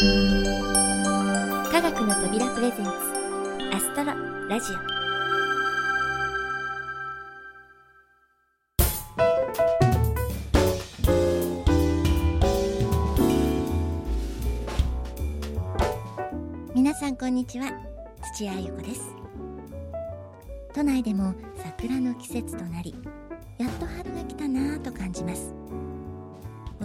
科学の扉プレゼンツアストロラジオ。皆さんこんにちは土屋ゆ子です。都内でも桜の季節となりやっと春が来たなぁと感じます。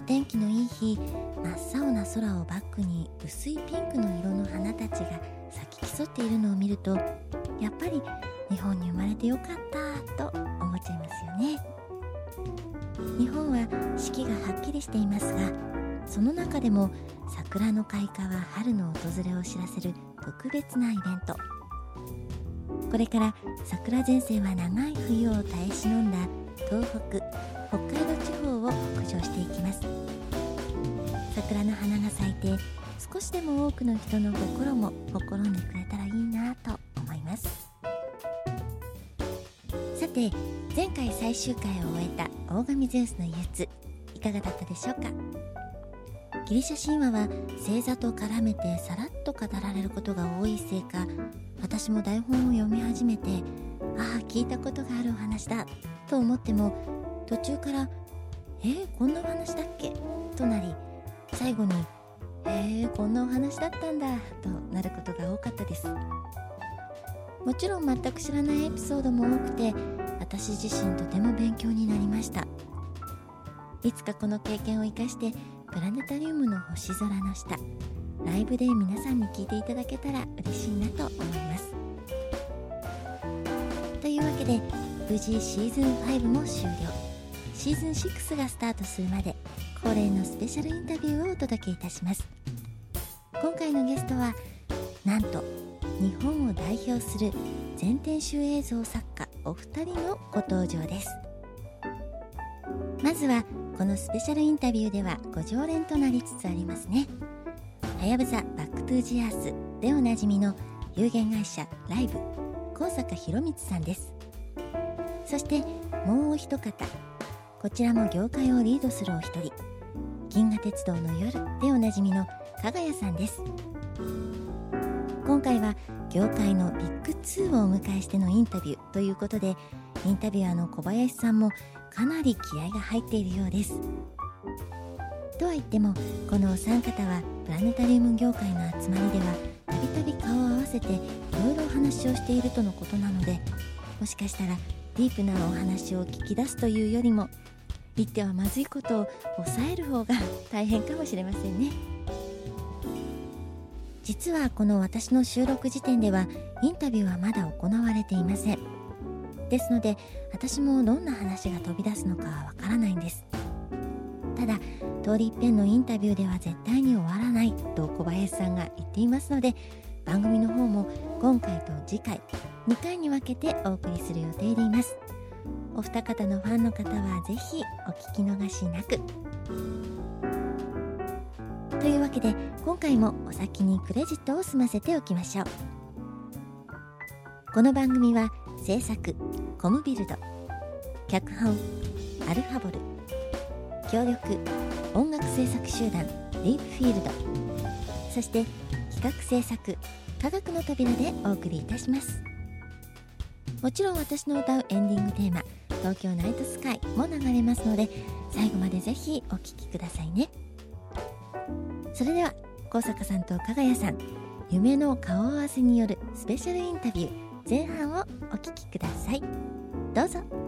天気のいい日真っ青な空をバックに薄いピンクの色の花たちが咲き競っているのを見るとやっぱり日本に生まれてよかったと思っちゃいますよね。日本は四季がはっきりしていますがその中でも桜の開花は春の訪れを知らせる特別なイベント。これから桜前線は長い冬を耐え忍んだ東北北海道地方を北上していきます。桜の花が咲いて少しでも多くの人の心もほころんでくれたらいいなと思います。さて前回最終回を終えた大神ゼウスの憂鬱いかがだったでしょうか？ギリシャ神話は星座と絡めてさらっと語られることが多いせいか私も台本を読み始めてああ聞いたことがあるお話だと思っても途中から「えー、こんなお話だっけ?」となり最後に「へえこんなお話だったんだ」となることが多かったです。もちろん全く知らないエピソードも多くて私自身とても勉強になりました。いつかこの経験を生かしてプラネタリウムの星空の下ライブで皆さんに聞いていただけたら嬉しいなと思います。というわけで無事シーズン5も終了。シーズン6がスタートするまで恒例のスペシャルインタビューをお届けいたします。今回のゲストはなんと日本を代表する全天周映像作家お二人のご登場です。まずはこのスペシャルインタビューではご常連となりつつありますね。はやぶさバックトゥージアースでおなじみの有限会社ライブ高坂博光さんです。そしてもうお一方こちらも業界をリードするお一人。銀河鉄道の夜でおなじみの加賀谷さんです。今回は業界のビッグ2をお迎えしてのインタビューということでインタビュアーの小林さんもかなり気合が入っているようです。とは言ってもこのお三方はプラネタリウム業界の集まりではたびたび顔を合わせていろいろお話をしているとのことなのでもしかしたらディープなお話を聞き出すというよりも言ってはまずいことを抑える方が大変かもしれませんね。実はこの私の収録時点ではインタビューはまだ行われていません。ですので私もどんな話が飛び出すのかはわからないんです。ただ通り一遍のインタビューでは絶対に終わらないと小林さんが言っていますので番組の方も今回と次回2回に分けてお送りする予定でいます。お二方のファンの方はぜひお聞き逃しなく。というわけで今回もお先にクレジットを済ませておきましょう。この番組は制作コムビルド脚本アルファボル協力音楽制作集団ディープフィールドそして企画制作科学の扉でお送りいたします。もちろん私の歌うエンディングテーマ「東京ナイトスカイ」も流れますので最後までぜひお聴きくださいね。それでは高坂さんと加賀谷さん夢の顔合わせによるスペシャルインタビュー前半をお聴きください。どうぞ。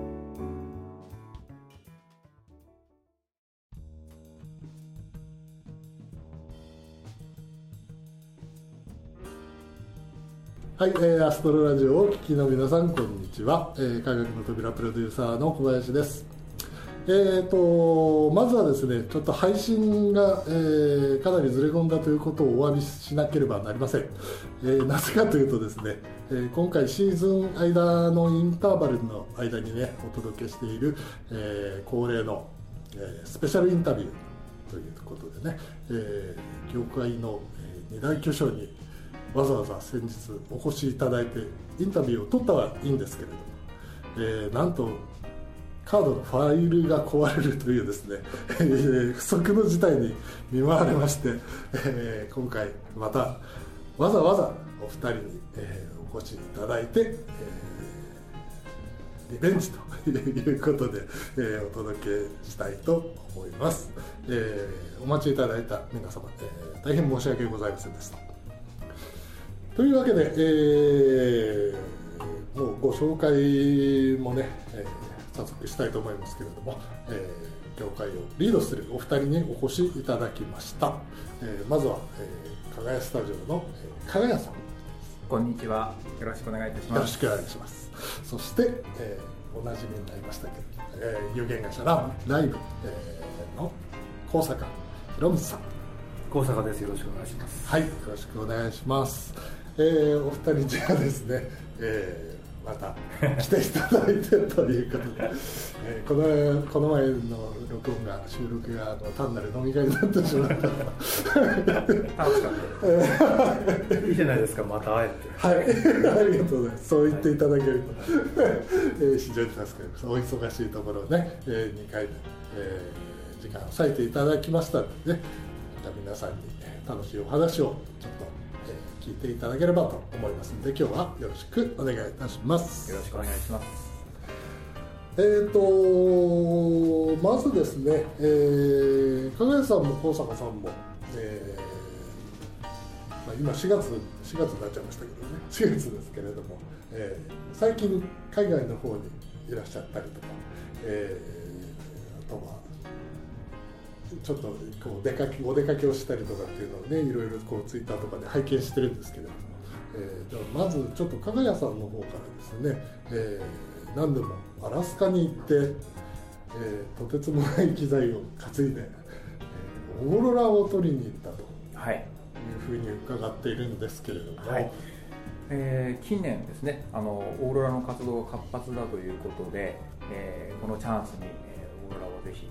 はい、えー、アストロラジオをお聞きの皆さんこんにちは、えー、科学の扉プロデューサーの小林です。えーと、まずはですねちょっと配信が、えー、かなりずれ込んだということをお詫びしなければなりません、えー、なぜかというとですね、えー、今回シーズン間のインターバルの間にねお届けしている、えー、恒例の、えー、スペシャルインタビューということでね、えー、業界の、えー、二大巨匠にわざわざ先日お越しいただいてインタビューを取ったはいいんですけれども、えー、なんとカードのファイルが壊れるというですね 不測の事態に見舞われまして、えー、今回またわざわざお二人に、えー、お越しいただいて、えー、リベンジということで、えー、お届けしたいと思います、えー、お待ちいただいた皆様、えー、大変申し訳ございませんでした。というわけで、えー、もうご紹介もね、えー早速したいと思いますけれども、えー、業界をリードするお二人にお越しいただきました、えー、まずは、えー、かがやスタジオの、えー、かがやさん。こんにちは。よろしくお願いいたします。よろしくお願いします。そして、えー、おなじみになりましたけど、えー、有限会社ラライブ、えー、の高坂博光さん。高坂です。よろしくお願いします。はいよろしくお願いしますえー、お二人じゃですね、えーまた来ていただいてということで、えー、このこの前の録音が収録があの単なる飲み会になってしまった楽しかったいいじゃないですかまた会えて。はい。ありがとうござい。ますそう言ってい。ただけると、はい、えー、非常に助かりますお忙しい。ところをね、えー、2回で、えー、時間を割い。てい。ただきましたのでねまた皆さんに楽しい。お話をちょっと聞いていただければと思いますので今日はよろしくお願いいたします。よろしくお願いします。えーとまずですね、えー、加賀谷さんも高坂さんも、えーまあ、今4月4月になっちゃいましたけどね。4月ですけれども、えー、最近海外の方にいらっしゃったりとか、えー、あとはちょっとこう出かけお出かけをしたりとかっていうのをねいろいろこうツイッターとかで拝見してるんですけれども、えー、ではまずちょっと加賀谷さんの方からですね、えー、何でもアラスカに行って、えー、とてつもない機材を担いで、えー、オーロラを取りに行ったと、はい、いうふうに伺っているんですけれども。はいえー、近年ですねあのオーロラの活動が活発だということで、えー、このチャンスに、えー、オーロラをぜひ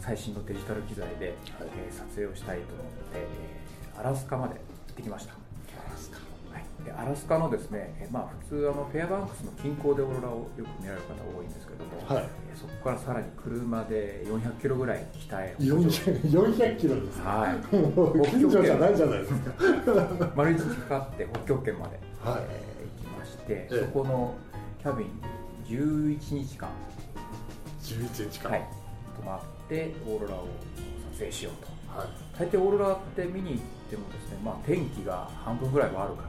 最新のデジタル機材で、はい、えー、撮影をしたいと思って、えー、アラスカまで行ってきました。アラスカ,、はい、でアラスカのですね、えー、まあ、普通あのフェアバンクスの近郊でオーロラをよく見られる方多いんですけども、はい、えー、そこからさらに車で400キロぐらい北へ 400, 400キロですはい。もう近所じゃないじゃないですか。丸一日かかって北極圏まで、はい。えー、行きまして、そこのキャビンに11日間。11日間、はい、泊まってオーロラを撮影しようと、はい、大抵オーロラって見に行ってもですね、まあ、天気が半分ぐらい悪かっ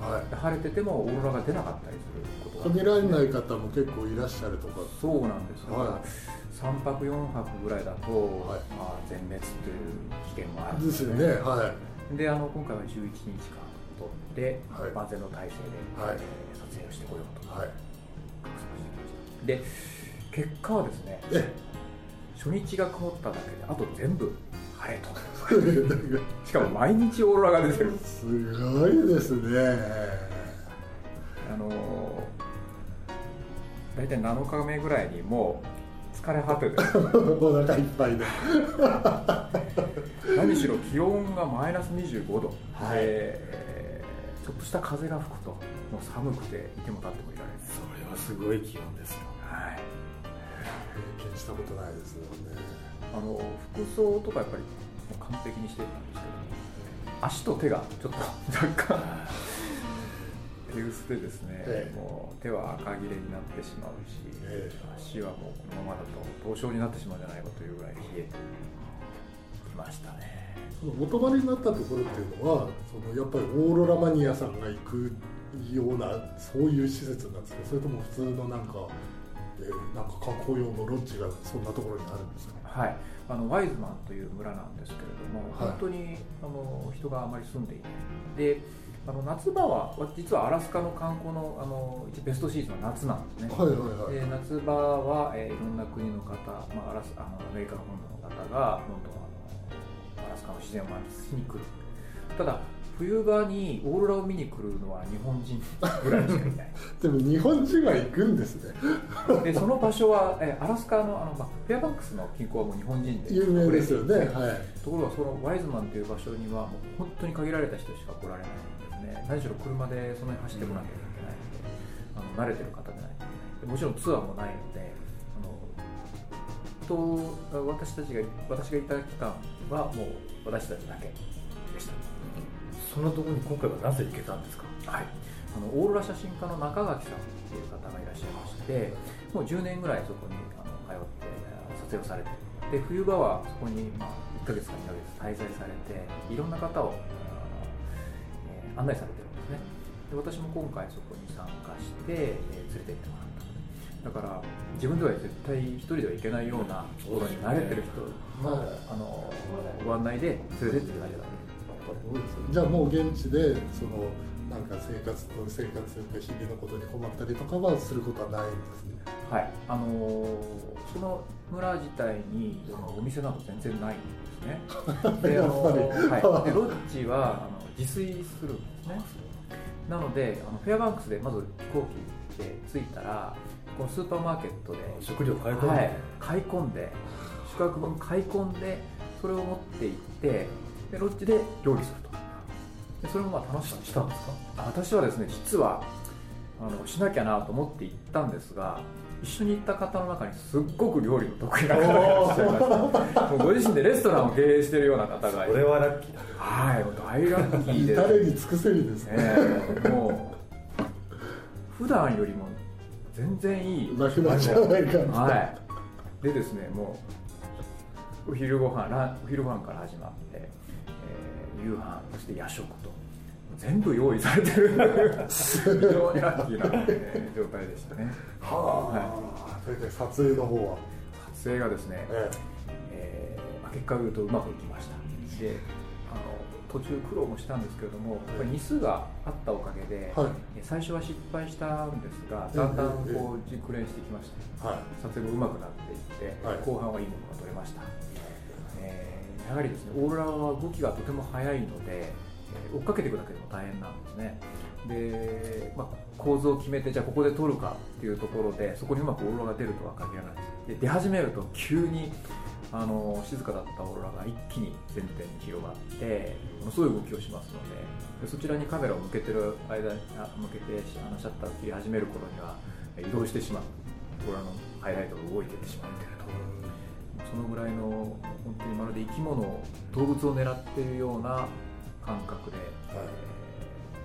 たり、はい、晴れててもオーロラが出なかったりすることが限られない方も結構いらっしゃるとか。そうなんですよ、はい、3泊4泊ぐらいだと、はい、まあ、全滅という危険もあるんで。すねですよね。はい。であの今回は11日間とって、はい、万全の体制で、はい、えー、撮影をしてこようと、はい、で結果はですね初日が曇っただけであと全部晴れと。しかも毎日オーロラが出てる。すごいですね。あの大体7日目ぐらいにもう疲れ果てて。お腹いっぱいで。何しろ気温がマイナス25度、はい、えー、ちょっとした風が吹くともう寒くていても立ってもいられない。それはすごい気温ですよ。はい経験したことないですよね。あの服装とかやっぱり完璧にしてたんですけど足と手がちょっと 若干手薄でですね、ええ、もう手は赤切れになってしまうし、え、足はもうこのままだと凍傷になってしまうんじゃないかというぐらい冷えてきましたね。そのお泊まりになったところっていうのはそのやっぱりオーロラマニアさんが行くようなそういう施設なんですかそれとも普通のなんかでなんか観光用のロッジがそんなところにあるんですかはい。あのワイズマンという村なんですけれども、はい、本当にあの人があまり住んでいない。であの夏場は実はアラスカの観光のあのベストシーズンは夏なんですね、はいはいはい、で夏場は、えー、いろんな国の方、まあ、アラスあのアメリカ本土の方がどんどんあのアラスカの自然を満喫しに来る。ただ冬場にオーロラを見に来るのは日本人ぐらいしかいない。でも日本人は行くんですね。でその場所はえアラスカのあの、まあ、フェアバンクスの近郊はもう日本人で有名ですよね、はい、ところがそのワイズマンという場所にはもう本当に限られた人しか来られないんですね。何しろ車でその辺走ってこなきゃいけないので、うん、あの慣れてる方でないといけない。もちろんツアーもないのであと私たちが私がいた期間はもう私たちだけそのところに今回はなぜ行けたんですか？はい。あのオーロラ写真家の中垣さんっていう方がいらっしゃいましてもう10年ぐらいそこにあの通って撮影をされてで冬場はそこに、まあ、1ヶ月か2ヶ月滞在されていろんな方を、えー案内されてるんですね。で私も今回そこに参加して、えー連れて行ってもらっただから自分では絶対一人では行けないようなところに慣れてる人の,、はいあのご案内で連れてっていただけたじゃあもう現地でそのなんか生活と生活というか日々のことに困ったりとかはすることはないんですね。はい、あのーその村自体にお店など全然ないんですね。で、あのーはい、でロッジはあの自炊するんですね。なので、あのフェアバンクスでまず飛行機で着いたら、このスーパーマーケットで食料買い込んで、はい、買い込んで宿泊分買い込んでそれを持って行ってでロッジで料理すると。でそれもまあ楽しみにしたんですか？私はですね実はあのしなきゃなと思って行ったんですが一緒に行った方の中にすっごく料理の得意な方がいらっしゃいました もうご自身でレストランを経営しているような方がいて。これはラッキーだはいもう大ラッキーで至れに尽くせりですね、ええもう普段よりも全然いい。楽なんじゃないかな、はい、でですねもうお昼ご飯ランお昼ご飯から始まって、えー夕飯そして夜食と。全部用意されてる。非常にラッキーな、えー状態でしたね。はあ、それで撮影の方は、撮影がですね、ええ。ーまあ結果を言うとうまくいきました。であの途中苦労もしたんですけれどもやっぱり日数があったおかげで、はい。え最初は失敗したんですがだんだんこう熟練してきましてはい。撮影が上手くなっていって、はい。後半はいいものが撮れました、えーやはりですねオーロラは動きがとても速いので、え追っかけていくだけでも大変なんですね。で、まあ、構図を決めてじゃあここで撮るかっていうところでそこにうまくオーロラが出るとは限らないで出始めると急にあの静かだったオーロラが一気に全体に広がってものすごい動きをしますのででそちらにカメラを向けてる間あ向けてあのシャッターを切り始める頃には移動してしまう。オーロラのハイライトが動いててしまっているそのぐらいの本当にまるで生き物を動物を狙っているような感覚で、えー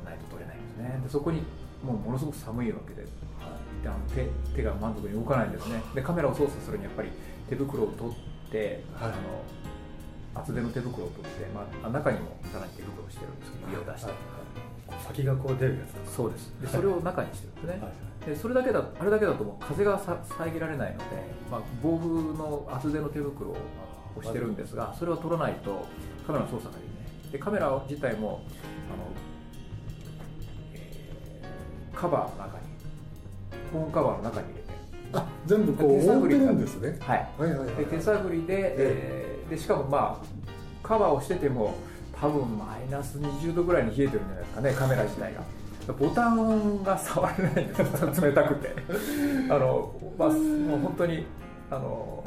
ないと撮れないんですね。でそこにもうものすごく寒いわけでであの手手が満足に動かないんですね。でカメラを操作するにやっぱり手袋を取って、はい。あの厚手の手袋を取って、まあ、中にもさらに手袋をしてるんですけど指を出して、先がこう出るやつ。そうです。でそれを中にしてるんですね、はい。でそれだけだあれだけだともう風がさ遮られないので、まあ、防風の厚手の手袋をしてるんですがそれを取らないとカメラの操作ができない。でカメラ自体もあの、えーカバーの中にフォンカバーの中に入れてあ全部こう覆ってるんですね。はい。はいはいはいで手探りで,、えーでしかもまあカバーをしてても多分マイナス20度ぐらいに冷えてるんじゃないですかねカメラ自体が。ボタンが触れないんですよ 冷たくて。あの、まあ、もう本当にあの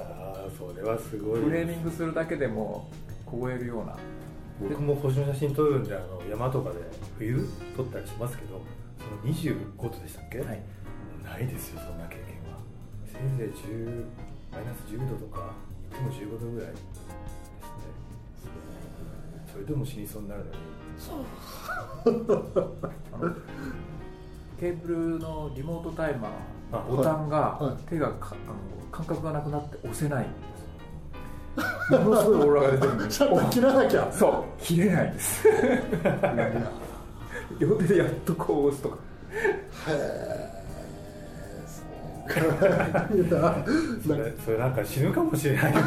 それはすごいフレーミングするだけでも凍えるような。僕も星の写真撮るんであの山とかで冬撮ったりしますけどその25度でしたっけ、はい。ないですよそんな経験は。せいぜい10マイナス10度とかいっても15度ぐらいそれでも死にそうになるのに。あのテーブルのリモートタイマあーボタンがはい。はい。手がかあの感覚がなくなって押せないんです。よ ものすごいオーロラが出てる んです切らなきゃ。そう。切れないんです。両手でやっとこう押すとか。いやそれそれなんか死ぬかもしれない動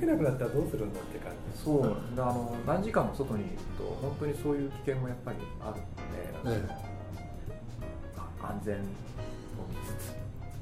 けなくなったらどうするんだって感じそうあの何時間も外にいると本当にそういう危険もやっぱりあるので、え安全を見つつ。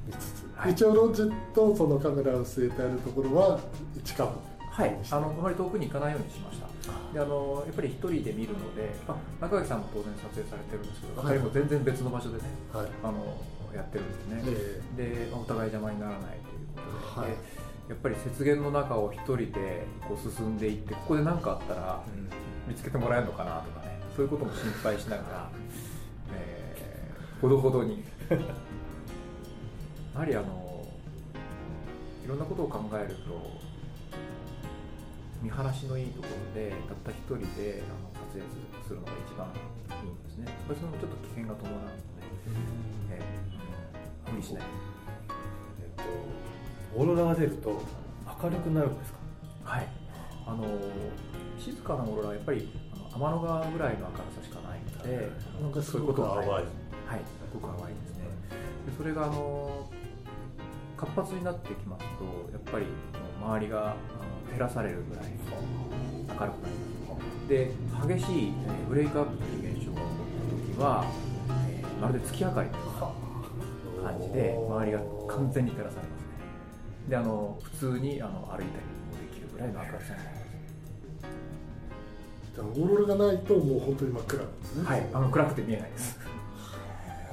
見つつはい。一応ロッジとそのカメラを据えてあるところは近くはい。あのあまり遠くに行かないようにしました。であのやっぱり一人で見るので、まあ、中垣さんも当然撮影されてるんですけど、はい。彼も全然別の場所でねはい。あのやってるんですね、えでまあお互い邪魔にならないということで,で、はいやっぱり雪原の中を一人でこう進んでいってここで何かあったら見つけてもらえるのかなとかね。そういうことも心配しながら、えーほどほどに。やはりあのいろんなことを考えると見晴らしのいいところでたった一人であの撮影するのが一番いいんですね。それもちょっと危険が伴うので、えー無理しない。えっとオーロラが出ると明るくなるんですか？はい。あの静かなオーロラはやっぱりあの天の川ぐらいの明るさしかないので、なんかすそういうごく淡い。ことがはい、すごく淡いですね。でそれがあの活発になってきますとやっぱり周りが照らされるぐらい明るくなります。で激しいえーブレイクアップという現象が起こった時は、えーまるで月明かりのような感じで周りが完全に照らされます。ねであの普通にあの歩いたりもできるぐらいの明るさになりますじゃあオーロラがないともう本当に真っ暗なんですね。はい、あの暗くて見えないです。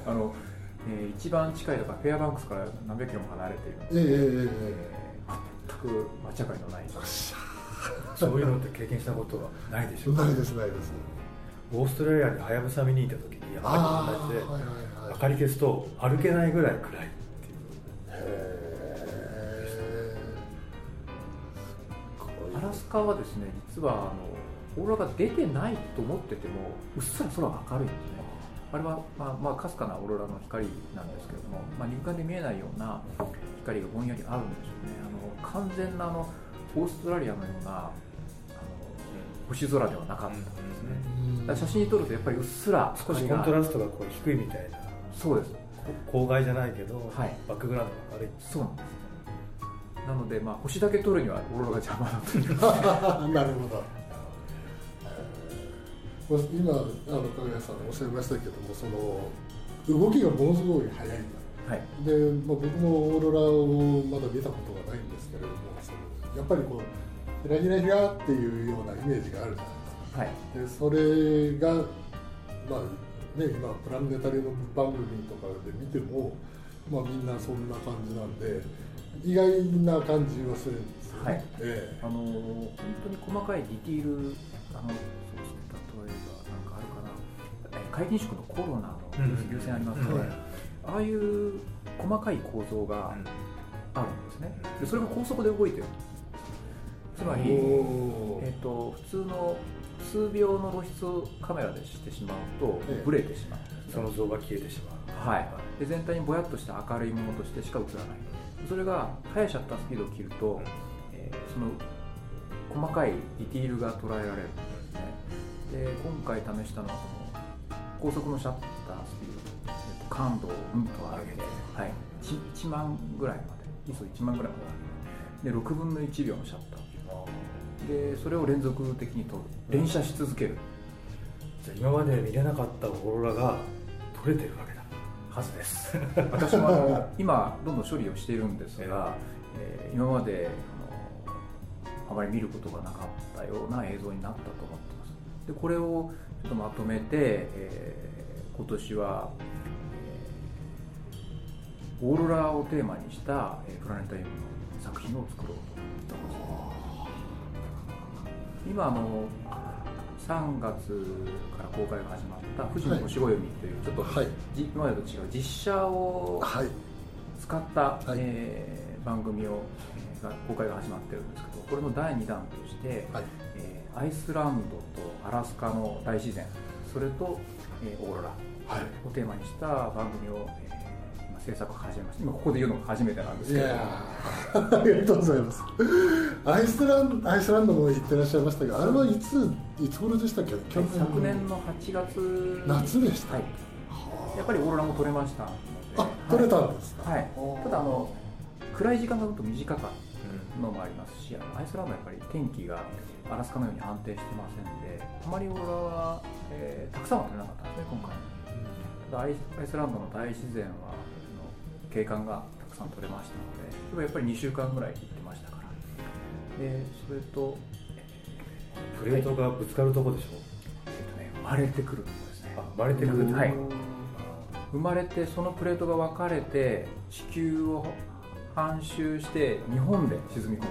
あの、えー一番近いとかフェアバンクスから何百キロも離れているので、ええええええ。ー全く街明かりのない。そういうのって経験したことはないでしょうえないですないです。オーストラリアにハヤブサ見に行った時に山あに同じであはいはいはい。明かり消すと歩けないぐらい暗いラスカはですね、実はあのオーロラが出てないと思ってても、うっすら空が明るいんですね。あれは、まあ、まあ、かすかなオーロラの光なんですけれども、まあ、肉眼で見えないような光がぼんやりあるんでしょうね。あの完全なあのオーストラリアのようなあの星空ではなかったんですね。えだから写真に撮るとやっぱりうっすら少しコントラストがこう低いみたいなそうですこ郊外じゃないけど、はいバックグラウンドが明るいそうなんですなのでまあ星だけ撮るにはオーロラが邪魔だという。なるほど。えー今あの影谷さんおっしゃいましたけどもその動きがものすごい速いはい。で、まあ、僕もオーロラをまだ見たことがないんですけれどもそのやっぱりこうひらひらひらっていうようなイメージがあるじゃないですか。はい。でそれがまあね今プラネタリウム番組とかで見てもまあみんなそんな感じなんで意外な感じはするんですよね、はい。えあのー本当に細かいディティールあのそうですね例えばなんかあるかな。え皆勤宿のコロナの優先ありますよね、はいああいう細かい構造があるんですね。でそれが高速で動いてるつまえり、えー、と普通の数秒の露出をカメラでしてしまうとええ。ブレてしまうその像が消えてしまう。はい、で全体にぼやっとした明るいものとしてしか映らないそれが速いシャッタースピードを切ると、えーその細かいディティールが捉えられるんですね。で今回試したのはその高速のシャッタースピード、え感度をうんと上げて、はい、1, 1万ぐらいまで。ISO1 万ぐらいまで上げて。で6分の1秒のシャッターでそれを連続的に撮る。連写し続ける。じゃあ今まで見れなかったオーロラが撮れてるわけだはずです。私もあの今どんどん処理をしているんですが、えー今まであのあまり見ることがなかったような映像になったと思ってます。でこれをちょっとまとめて、えー今年は、えーオーロラをテーマにした、えープラネタリウムの作品を作ろうと思ってます。今あの3月から公開が始まった富士の星暦というちょっとはい。じ今までと違う実写をはい。使った、はい。えー番組を、えーが公開が始まってるんですけどこれの第2弾として、はい。えーアイスランドとアラスカの大自然それと、えーオーロラはい。をテーマにした番組を、制作を始めました。今ここで言うのが初めてなんですけど。いやー ありがとうございます。アイスランドアイスランドも行ってらっしゃいましたがあれはいついつ頃でしたっけ？去年。昨年の8月。夏でした。はい、やっぱりオーロラも撮れましたあ撮れたんですか？はい、ただあの暗い時間がずっと短かったのもありますし、アイスランドはやっぱり天気がアラスカのように安定してませんで、あまりオーロラは、えーたくさんは撮れなかったんですね、今回。ただアイスランドの大自然はの景観がたくさん撮れましたので、でもやっぱり2週間ぐらい行ってましたから。で、それと、プレートがぶつかるとこでしょ？えっとね、生まれてくるところですね。あ生まれてくるはい。生まれてそのプレートが分かれて地球を半周して日本で沈み込む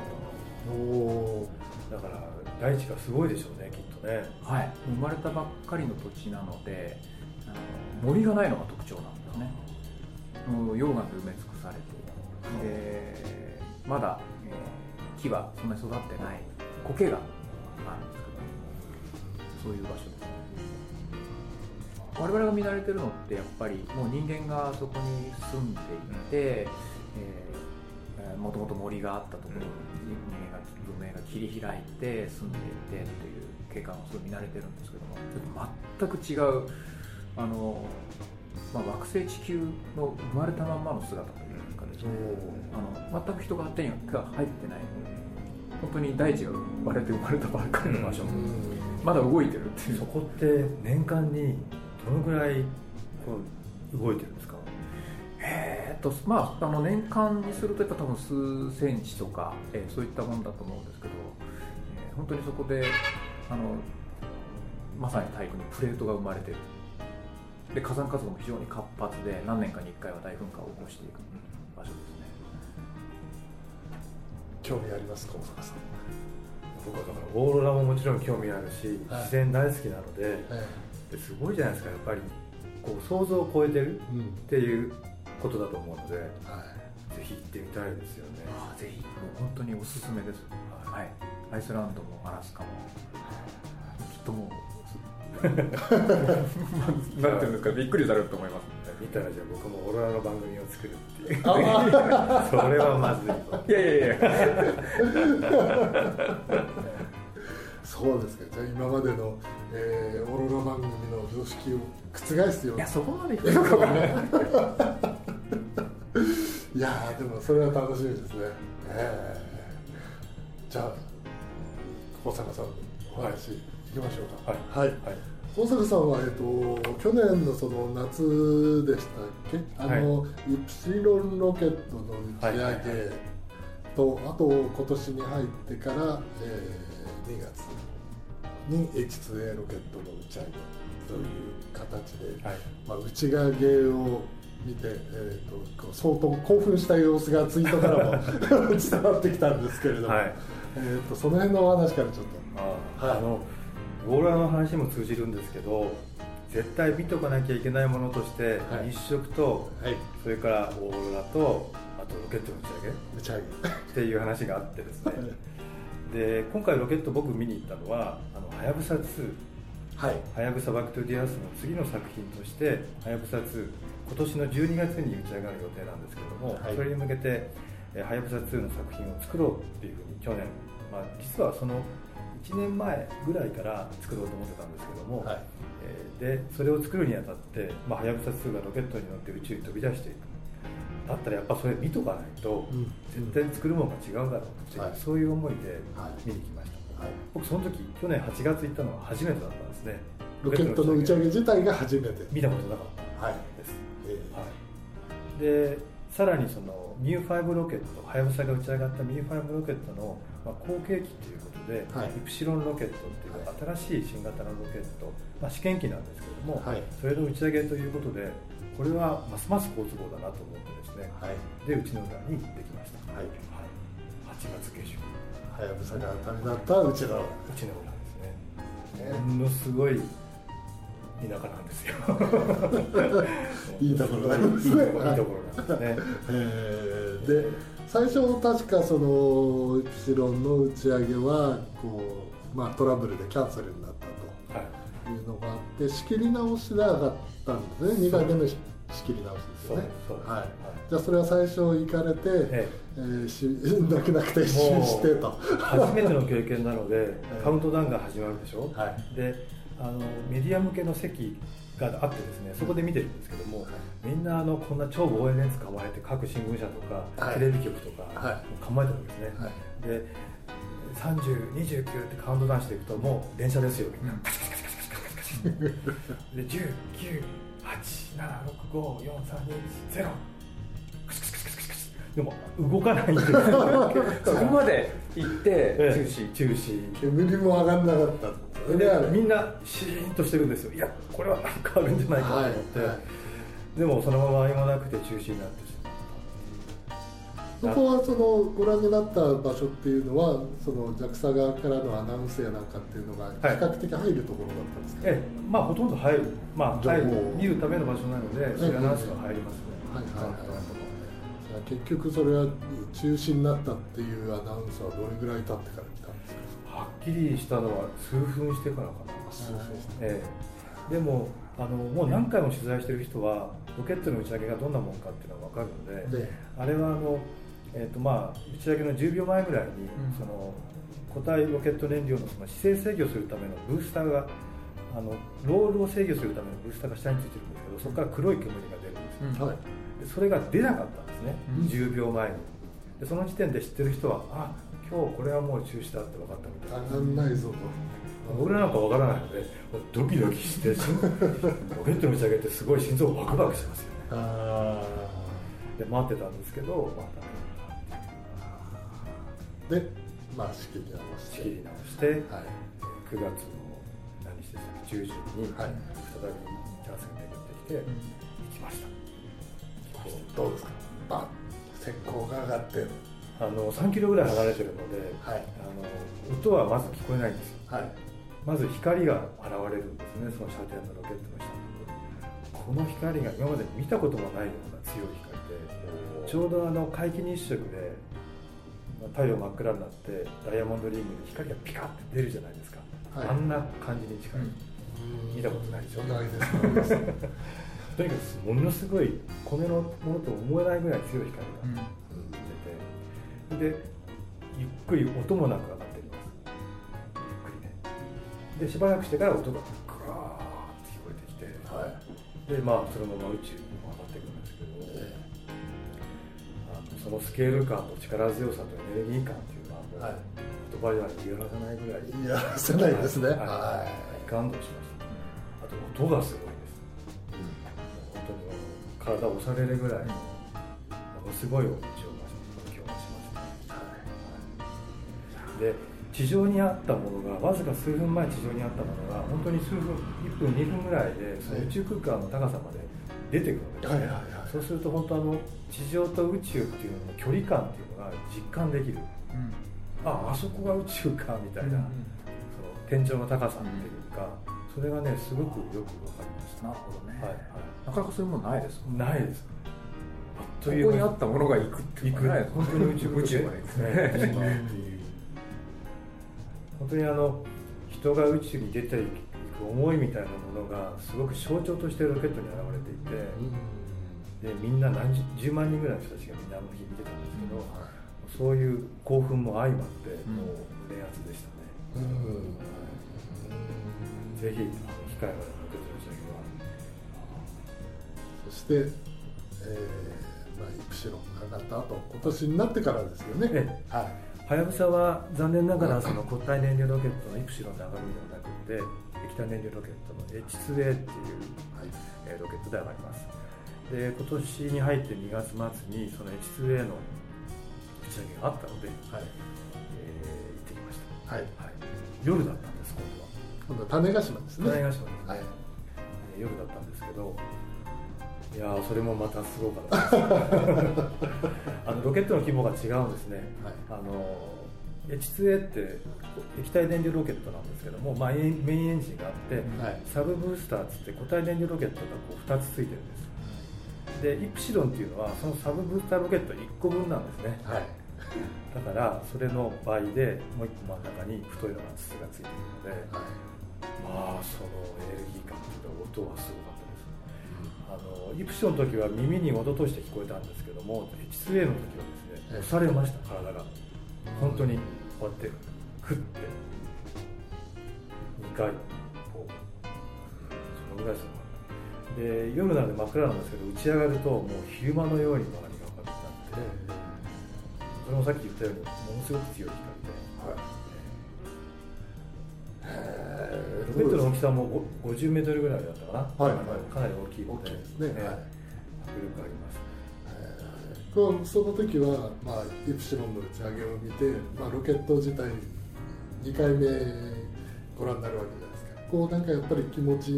おー。だから大地がすごいでしょうねきっとね。と、はい、生まれたばっかりの土地なのであの森がないのが特徴なんですね溶岩で埋め尽くされてでまだ、えー木はそんなに育ってない苔があるんですけどそういう場所です。我々が見慣れてるのってやっぱりもう人間がそこに住んでいて、えー、もともと森があったところに人間が文明が切り開いて住んでいてという景観をすごい見慣れてるんですけども全く違うあの、まあ、惑星地球の生まれたまんまの姿というかですね。あの全く人が手が入ってない本当に大地が割れて生まれたばっかりの場所、まだ動いてるっていう。そこって年間にどのぐらいこう動いてるんですか？えーっとまあ、あの年間にするとやっぱ多分数センチとか、えーそういったもんだと思うんですけど、えー本当にそこであのまさに大陸にプレートが生まれてるで火山活動も非常に活発で何年かに1回は大噴火を起こしていく場所ですね。興味あります高坂さん、僕はだからオーロラももちろん興味あるし、はい。自然大好きなのでえですごいじゃないですかやっぱりこう想像を超えてるっていうことだと思うのでぜはい。ひ行ってみたいですよね。ああぜひ。もう本当におすすめです、はい、アイスランドもアラスカも。きっともう なんていうんですかびっくりされると思います見たらじゃあ僕もオーロラの番組を作るっていう。あ それはまずいわ。いやいやいや。そうですかじゃあ今までの、えーオーロラ番組の常識を覆すような。いやそこまで言ってるかない。いやーでもそれは楽しみですね、ええじゃあ大坂さんお話いきましょうか。はい。はい、大坂さんは、えっと、去年のその夏でしたっけ？あの、イプシロンロケットの打ち上はいはいげと、あと今年に入ってから、えー、2月に H2A ロケットの打ち上げという形で、はい。まあ、打ち上げを見て、えー、と相当興奮した様子がツイートからも 伝わってきたんですけれども、はい。えー、とその辺のお話からちょっあ,、はいあのオーロラの話も通じるんですけど絶対見とかなきゃいけないものとして、はい。日食ととはい。それからオーロラとあとロケットの打ち上げ？打ち上げ。っていう話があってですね。で今回ロケット僕見に行ったのはあのはやぶさ2はい。はやぶさバックトゥディアースの次の作品としてはやぶさ2今年の12月に打ち上がる予定なんですけども、はい。それに向けてえーはやぶさ2の作品を作ろうっていうふうに去年、まあ、実はその1年前ぐらいから作ろうと思ってたんですけども、はい。えーでそれを作るにあたってまあはやぶさ2がロケットに乗って宇宙に飛び出していく。だったらやっぱそれ見とかないと、うん。絶対作るものが違うだろうっていう、はい。そういう思いではい。見に来ました、はい。僕その時去年8月行ったのは初めてだったんですね。ロケットの打ち上げ自体が初めて。見たことなかったはい。です、えはい、でさらにそのミュー5ロケットはやぶさが打ち上がったミュー5ロケットの、まあ、後継機ということで、はい。イプシロンロケットっていうは新しい新型のロケット、まあ、試験機なんですけれども、はい。それの打ち上げということでこれはますます好都合だなと思ってですね、はい。でうちの裏にできました、はい。8月下旬。はやぶさが旅立ったうちの。うちの裏ですね。ね。ものすごい田舎なんですよ。いいところなんですね。いいところなんですね。えー。で最初確かそのイプシロンの打ち上げはこう、まあ、トラブルでキャンセルになったはい。というのがあって仕切り直しで上がったんですね。2回目の仕切り直しですよね。はい、じゃあそれは最初行かれて、ええ。ーし 泣く泣く撤収してと。初めての経験なので ええ。カウントダウンが始まるでしょ、はい。であのメディア向けの席があってですねそこで見てるんですけども、みんなあのこんな超防衛電使われて各新聞社とか、テレビ局とか、構えてるんですね、で3029ってカウントダウンしていくともう電車ですよみんな、カチカチカチカチカチカカで1 9 8 7 6 5 4 3 2 0でも動かないんで。すよそこまで行ってええ。中止。中止煙も上がんなかったそみんなシーンとしてるんですよ。いやこれはなんかあるんじゃないかと思って、はいはい。でもそのまま何もなくて中止になってしまそこはそのご覧になった場所っていうのはその JAXA 側からのアナウンスやなんかっていうのが比較的入るところだったんですか、ええ。まあほとんど入る。まあ入る。見るための場所なのでそういうアナウンスが入りますね、はいはいはい結局それは中止になったっていうアナウンスはどれぐらい経ってから来たんですか？はっきりしたのは数分してからかな、数分してええ、でもあのもう何回も取材してる人はロケットの打ち上げがどんなもんかっていうのが分かるので、であれはあの、えーとまあ、打ち上げの10秒前ぐらいに、ん。その固体ロケット燃料のその姿勢制御するためのブースターがあのロールを制御するためのブースターが下についてるんですけどそこから黒い煙が出るんですよ、はい。でそれが出なかったんですね、うん。10秒前に。でその時点で知ってる人はあ今日これはもう中止だって分かったみたいな。上がんないぞと。僕らなんか分からないのでドキドキして 心ロケットの打ち上げってすごい心臓バクバクしますよね。あで待ってたんですけど、またーでまあ仕切り直して。仕切り直して、はい。9月の何したっけ10時に再はい。びチャンスが巡ってきて、どうですか？バン石膏が上がってあの3キロぐらい離れてるので、はい。あの音はまず聞こえないんですよ。はい。まず光が現れるんですねその射程のロケットの下に。この光が今まで見たこともないような強い光でちょうどあの皆既日食で太陽真っ暗になってダイヤモンドリングに光がピカッて出るじゃないですか、はい。あんな感じに近い、うん。見たことないでしょ？ないです とにかくものすごい米のものと思えないぐらい強い光うん。が出て、でゆっくり音もなく上がっています。ゆっくりね。でしばらくしてから音がグワーって聞こえてきてはい。でまあそのまま宇宙に上がっていくんですけど、あのそのスケール感と力強さとエネルギー感っていうのはもう、はい。言葉では言い表せないぐらいやらせないですね。はい。は感動しました。あと音がすごい体を押されるぐらい、ものすごい音痴を今日はしました。で地上にあったものがわずか数分前地上にあったものが本当に数分1分2分ぐらいでその宇宙空間の高さまで出てくるわけです、はい。はい。はい。そうすると本当あの地上と宇宙っていうのの距離感っていうのが実感できる。うん。ああそこが宇宙かみたいな、うんその天井の高さっていうか、それがねすごくよく分かりました。なるほどね、はいなかなかそういうものないですもんね。ないです。あっここにあったものが行くっていう行くのはないです本当に宇宙宇宙まで行くね。本当に。あの人が宇宙に出ていく思いみたいなものがすごく象徴としてロケットに現れていて、でみんな何十10万人ぐらいの人たちがみんなあの日見てたんですけど、そういう興奮も相まって、うん。もう胸熱でしたね、うん。ぜひ機会があればロケットの打ち上げはそして、えーまあ、イプシロンが上がった後今年になってからですよね。えはい。はやぶさは残念ながらその固体燃料ロケットのイプシロンで上がるんではなくて液体燃料ロケットの H2A っていう、えーロケットで上がります。で今年に入って2月末にその H2A の打ち上げがあったので、はい。えー行ってきました、はい。はい、夜だったんです今度は。今度は種子島ですね。種子島ですね、はい。えー夜だったんですけどいやーそれもまたすごかったです。あのロケットの規模が違うんですね、はい。あの H2A って液体燃料ロケットなんですけども、まあ、メインエンジンがあって、はい。サブブースターっつって固体燃料ロケットがこう2つついてるんです。でイプシロンっていうのはそのサブブースターロケット1個分なんですね。はい。だからそれの倍でもう1個真ん中に太いのが筒がついているので、はい。まあそのエネルギー感というか音はすごかったあのイプシロンの時は耳に音として聞こえたんですけども H2A の時はですねええ。押されました体が。本当にこうやってクッて2回こうそのぐらいですね。で夜なので真っ暗なんですけど打ち上がるともう昼間のように周りが明るくなってそれもさっき言ったようにものすごく強い光でえロケットの大きさもご50メートルぐらいだったかな、はい。かなり大きいのでね。ええはい迫力あります。こうその時は、まあ、イプシロンの打ち上げを見て、まあ、ロケット自体2回目ご覧になるわけじゃないですか。こうなんかやっぱり気持ち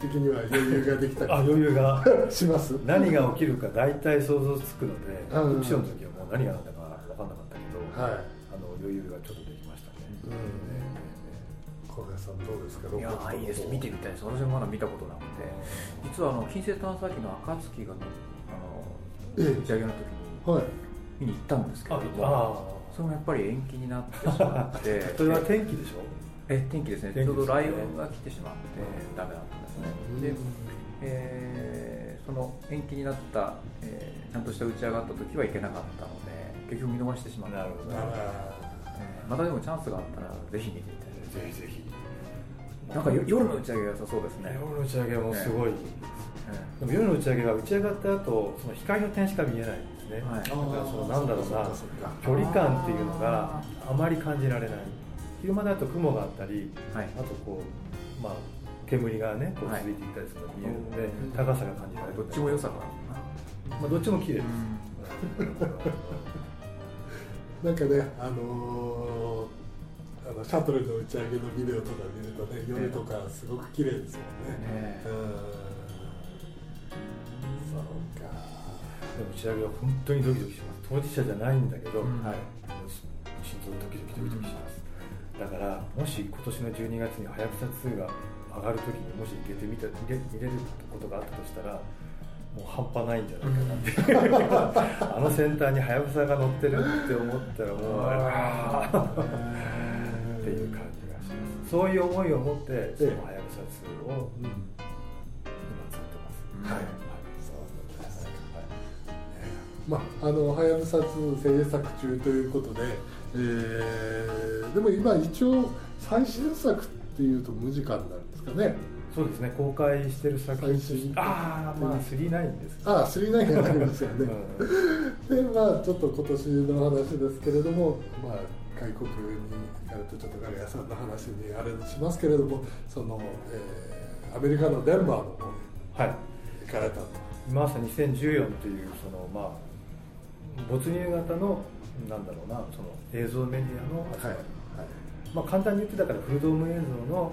的には余裕ができた あ余裕が。り します。何が起きるか大体想像つくのでうん。イプシロンの時はもう何が何だか分かんなかったけど、はい、あの余裕がちょっとできましたね、うん小林さんどうですか？いやーいいです見てみたいです。私もまだ見たことなくて。実はあの金星探査機の暁がのあのええ。打ち上げの時にはい。見に行ったんですけれどもあそれもやっぱり延期になってしまって。それは天気でしょ？え天気ですね。天気ですね。ちょうど雷雲が来てしまってダメだったんですね。で、えーその延期になった、えーちゃんとした打ち上がった時は行けなかったので結局見逃してしまった。なるほど。あえーまたでもチャンスがあったらぜひ見てみたいです。ぜひぜひなんかよ夜の打ち上げが良さそうですね、夜の打ち上げもすごい、えでも夜の打ち上げは打ち上がった後その光の点しか見えないんですね、はいだからそのなんだろうな距離感っていうのがあまり感じられない。昼間だと雲があったりーはい。あとこうまあ煙がねこうはい続いていったりするのが見えるので、うん高さが感じられる。どっちも良さがあまあ、どっちも綺麗。るです、なんかね、あのーあのシャトルの打ち上げのビデオとか見るとね、夜とかすごく綺麗ですもんね。ねうん。そうか。でも打ち上げは本当にドキドキします。当事者じゃないんだけど、うん。はい、心臓ドキドキドキドキします、だからもし今年の12月にはやぶさ2が上がるときにもし行けてみた見れ見れることがあったとしたらもう半端ないんじゃないかなって、あの先端にはやぶさが乗ってるって思ったらもうあーっていう感じがしますそういう思いを持ってそのはやぶさ2をうん。今使ってます、はいはい。まあ、あの、はやぶさ2制作中ということで、えー、でも今一応最新作っていうと無時間なんですかね。そうですね公開してる作品ああまあ39ですああ、39がありますよね。うんでまあちょっと今年の話ですけれども、まあ、外国に行かれるとちょっとガレアさんの話にあれしますけれどもその、えーアメリカのデンバーの方にはい。行かれたと。まさに2014というそのまあ没入型のなんだろうなその映像メディアの集まり、まあ、簡単に言ってだからフルドーム映像の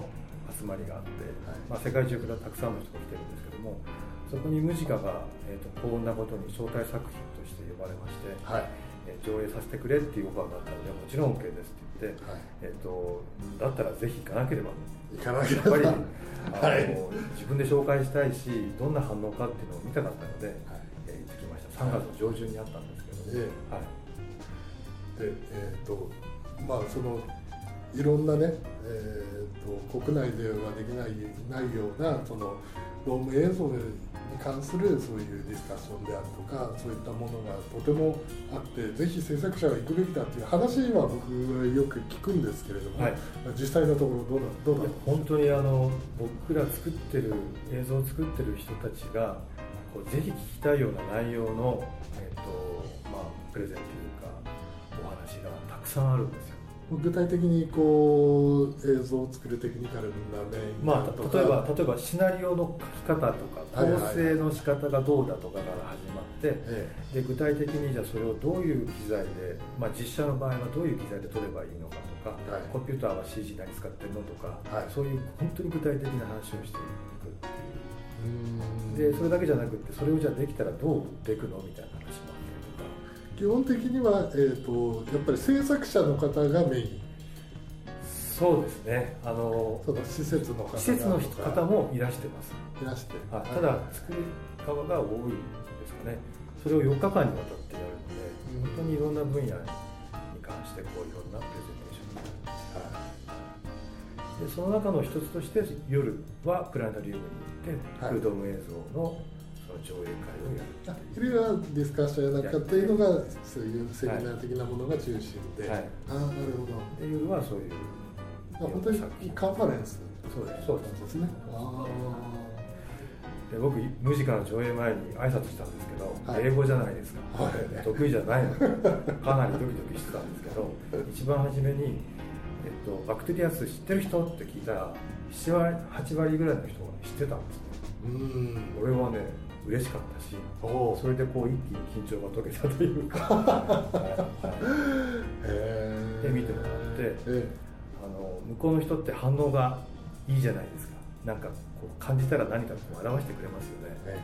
集まりがあって、はい。まあ、世界中からたくさんの人が来てるんですけどもそこにムジカが、えー、と幸運なことに招待作品として呼ばれまして、はいえー上映させてくれっていうオファーがあったのでもちろん OK ですって言って、はい。えー、とだったらぜひ行かなければ。行かなきゃやっぱり あの、はい。自分で紹介したいしどんな反応かっていうのを見たかったので、はい。えー行ってきました。3月の上旬にあったんですけど、えはい、でえっ、とまあそのいろんなね、えー、と国内ではできないないようなそのローム映像に関するそういうディスカッションであるとかそういったものがとてもあってぜひ制作者が行くべきだっていう話は僕はよく聞くんですけれども、はい実際のところどうだどうだ？いや本当にあの僕ら作ってる映像を作ってる人たちがこうぜひ聞きたいような内容の、えーとまあ、プレゼンというかお話がたくさんあるんですよ。具体的にこう映像を作るテクニカルな面まあ、例えば例えばシナリオの書き方とか構成の仕方がどうだとかから始まって、えで具体的にじゃあそれをどういう機材で、まあ、実写の場合はどういう機材で撮ればいいのかとか、はい。コンピューターは CG 何使ってるのとか、はい。そういう本当に具体的な話をしていくっていう。でそれだけじゃなくってそれをじゃあできたらどう売っていくのみたいな話も基本的には、えー、とやっぱり制作者の方がメイン。そうですね。あのその施設の方が。施設の方もいらしてます。いらして。はい。ただ作る側が多いですかね。それを4日間にわたってやるので、本当にいろんな分野に関してこういろんなプレゼンテーションがあるでその中の一つとして夜はプラネタリウムに行って、はい。フードーム映像のその上映会をやるあ昼はディスカッションやなんかっていうのがそういうセミナー的なものが中心で、はい。ああなるほど。で夜はそういうあ本当にカンファレンス？そうです。そうです。ね。あで僕ムジカの上映前に挨拶したんですけど、はい。英語じゃないですか、はい。得意じゃないの。でかなりドキドキしてたんですけど一番初めに、えっと「バクテリアス知ってる人?」って聞いたら7割8割ぐらいの人が知ってたんですね。ーうん。俺はね嬉しかったしそれでこう一気に緊張が解けたというか、は いへで見てもらってえあの向こうの人って反応がいいじゃないですか。なんかこう感じたら何かこう表してくれますよね。え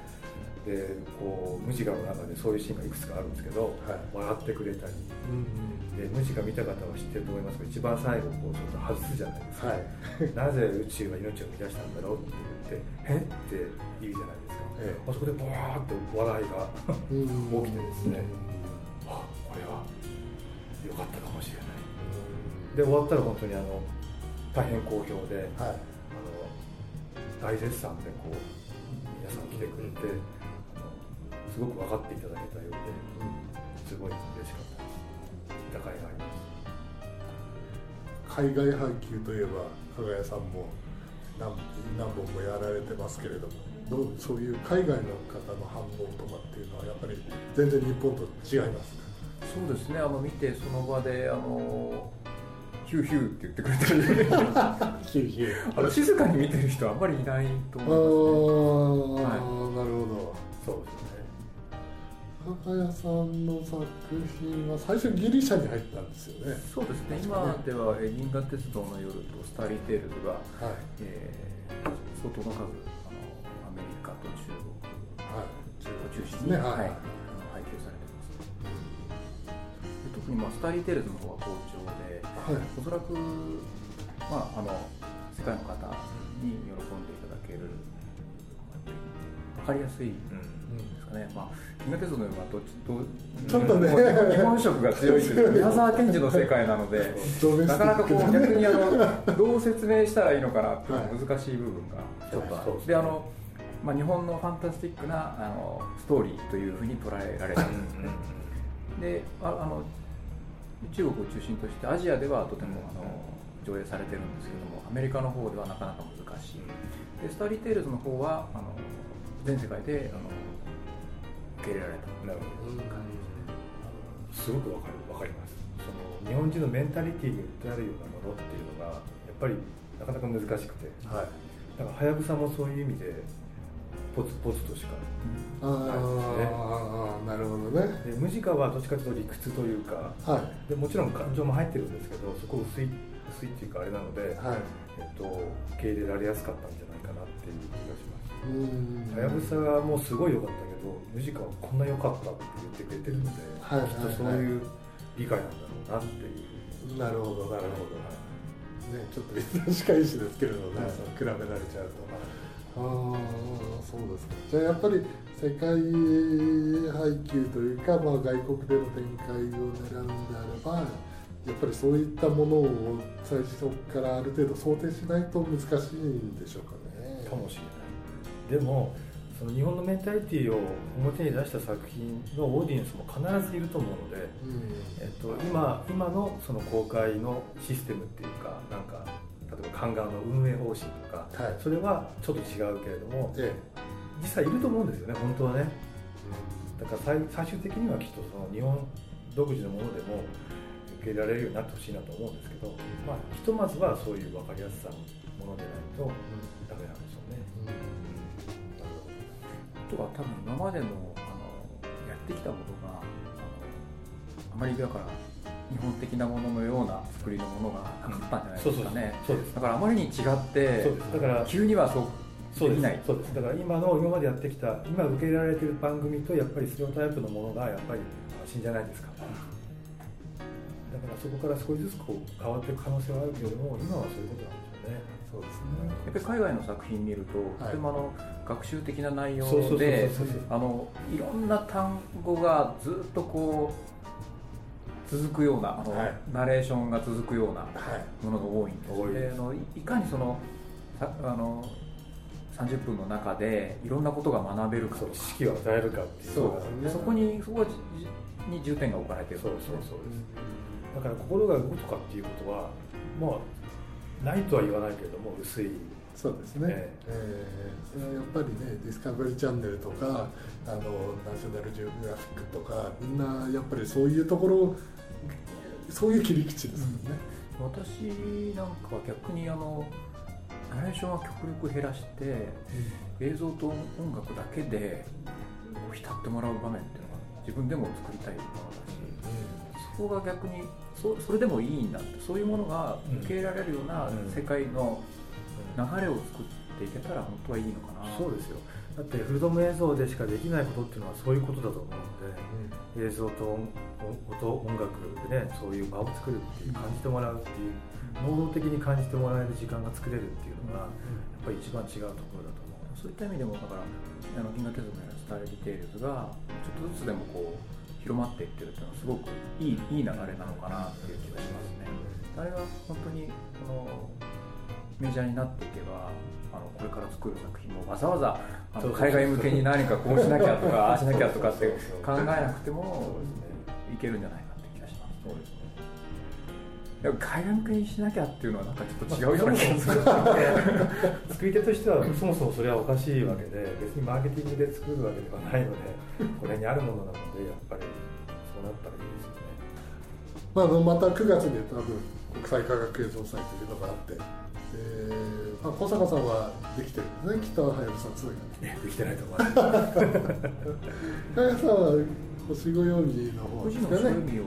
でこうムジカの中でそういうシーンがいくつかあるんですけど、笑ってくれたり。うんでムジカ見た方は知ってると思いますけど一番最後こうちょっと外すじゃないですか、はい。なぜ宇宙は命を生み出したんだろうって言って「えっ?」て言うじゃないですか、えあそこでボワーッと笑いがうん。起きてですね。よかったかもしれない。で終わったら本当にあの大変好評で、はい。あの大絶賛でこう皆さん来てくれて、あのすごく分かっていただけたようですごい嬉しかったです。高いがあります。海外配給といえば加賀谷さんも何何本もやられてますけれどもどうそういう海外の方の反応とかっていうのはやっぱり全然日本と違いますか？そうですね。あの見てその場であのヒューヒューって言ってくれたり。ヒューヒュー。あの静かに見てる人はあんまりいないとあ思いますね。ー、なるほそうですね。ど加賀谷さんの作品は最初ギリシャに入ったんですよね。そうですね。今ではえー銀河鉄道の夜と Starry Tales が、はい。えー相当の数と中国はいを中心に、ねはい。はい。配給されてます。で特に、まあ、 Starry Tales の方は好調ではい。おそらく、まあ、あの世界の方に喜んでいただける分かりやすいですかね、まあ、銀河鉄道のようなどっちどちょっとね日本色が強いという宮沢賢治の世界なのでなかなかこう逆にあのどう説明したらいいのかなっていう難しい部分がちょっとある、はい。であの、まあ、日本のファンタスティックなあのストーリーというふうに捉えられた。んですね、でああの中国を中心としてアジアではとてもあの上映されてるんですけどもアメリカの方ではなかなか難しい。で Starry Tales の方はあの全世界であの受け入れられた。なるほどうん。すごくわかるわかります。その日本人のメンタリティーに訴えるようなものっていうのがやっぱりなかなか難しくて。はい。だからはやぶさもそういう意味でポツポツとしかああなるほどね。でムジカはどっちかというと理屈というかはい。でもちろん感情も入ってるんですけどそこ薄い薄いっていうかあれなので、はい。えっと、受け入れられやすかったんじゃないかなっていう気がします。うん。はやぶさはもうすごい良かったけどムジカはこんな良かったって言ってくれてるので、はいはいきっとそういう理解なんだろうなっていう。なるほどなるほど。ねちょっと珍しかいしですけれどね、はい。比べられちゃうとああそうですか。じゃあやっぱり世界配給というか、まあ、外国での展開を狙うんであればやっぱりそういったものを最初からある程度想定しないと難しいんでしょうかねかもしれないでもその日本のメンタリティーを表に出した作品のオーディエンスも必ずいると思うので、うんえっと、今今のその公開のシステムっていうかなんか例えばカンガーの運営方針とか、はい。それはちょっと違うけれどもえ実際いると思うんですよね本当はね。だから最最終的にはきっとその日本独自のものでも受け入れられるようになってほしいなと思うんですけど、まあ、ひとまずはそういう分かりやすさのものでないとダメなんでしょうね。あとは多分今までのあのやってきたことがあのあまりだから日本的なもののような作りのものがなかったんじゃないですかね、そうですだからあまりに違ってそうです。だから急にはそうそうです。ない。そうです。だから今の今までやってきた今受け入れられている番組とやっぱりステレオタイプのものがやっぱり安心じゃないですか。だからそこから少しずつこう変わっていく可能性はあるけれども今はそういうことなんでしょうね。そうですね。やっぱり海外の作品見ると、はい。とてもあの学習的な内容でいろんな単語がずっとこう続くようなあの、はい。ナレーションが続くようなはい。ものが多いんです。多いであのいいかにそのさあの30分の中でいろんなことが学べるかとか。そう知識を与えるかっていうそう。のがでそこにそこに重点が置かれているそうそうそうです。だから心が動くとかっていうことはまあないとは言わないけれども薄い。そうですね、ええ。ーそれはやっぱりねディスカバリーチャンネルとかあのナショナルジオグラフィックとかみんなやっぱりそういうところそういう切り口ですもんね、私なんかは逆にあのナレーションは極力減らして映像と音楽だけで浸ってもらう場面っていうのが自分でも作りたいものだしそこが逆にそそれでもいいんだってそういうものが受け入れられるようなうん。世界の流れを作っていけたら本当はいいのかな。そうですよだってフルドーム映像でしかできないことっていうのはそういうことだと思うので映像と音音音楽でねそういう場を作るっていう感じてもらうっていう能動的に感じてもらえる時間が作れるっていうのがやっぱり一番違うところだと思う。そういった意味でもだからあの銀河鉄道のスターレディテイルズがちょっとずつでもこう広まっていってるっていうのはすごくいいいい流れなのかなっていう気がしますね。あれが本当にこのメジャーになっていけばあのこれから作る作品もわざわざあの海外向けに何かこうしなきゃとか ああしなきゃとかって考えなくてもいけるんじゃないかって気がします。そうですね海外向けにしなきゃっていうのはなんかちょっと違うような気がする。作り手としてはそもそもそれはおかしいわけで別にマーケティングで作るわけではないのでこれにあるものなのでやっぱりそうなったらいいですよねまあ、あのまた9月に多分国際科学映像祭というのがあって、えーまあ、小坂さんはできてるんですね。北はやぶさ2がね。できてないと思います加賀さんは星ご曜日の方ですかね。そういう意味を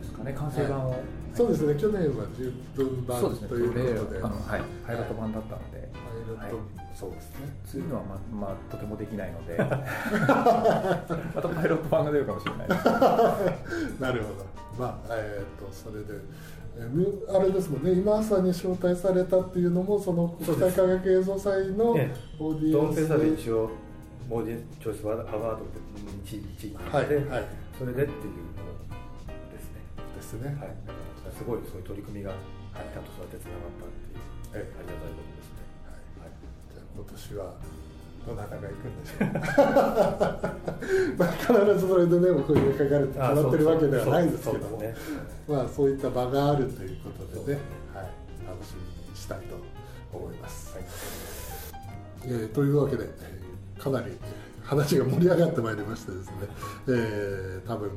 ですかね。完成版を、そうですね。去年は10分版ということで。あのはイロット版だったので、パイロット、はいそうですね。そういうのはま まあとてもできないので。またパイロット版が出るかもしれないです。なるほど。まあえっ、とそれであれですもんね。今朝に招待されたっていうのもその国際科学映像祭のオねーディエンス。で一応モーディチョイスアワードって1位1位はいで、はい。それでっていうのですね。ですね。はい、すごいそういう取り組みがちゃんとそうやってつながったっていう、ええ。ありがたいこと年はどなたが行くんでしょう。まあ必ずそれでねお声がかかるって決まってるわけではないんですけども。まあそういった場があるということでね、はい、楽しみにしたいと思います。えーというわけで、えーかなり話が盛り上がってまいりましてですね、えー多分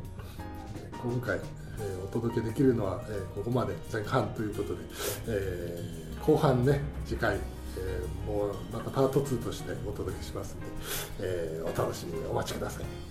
えー今回、えーお届けできるのは、えーここまで前半ということで、えー後半ね次回、えーもうまたパート2としてお届けしますんで、えーお楽しみにお待ちください。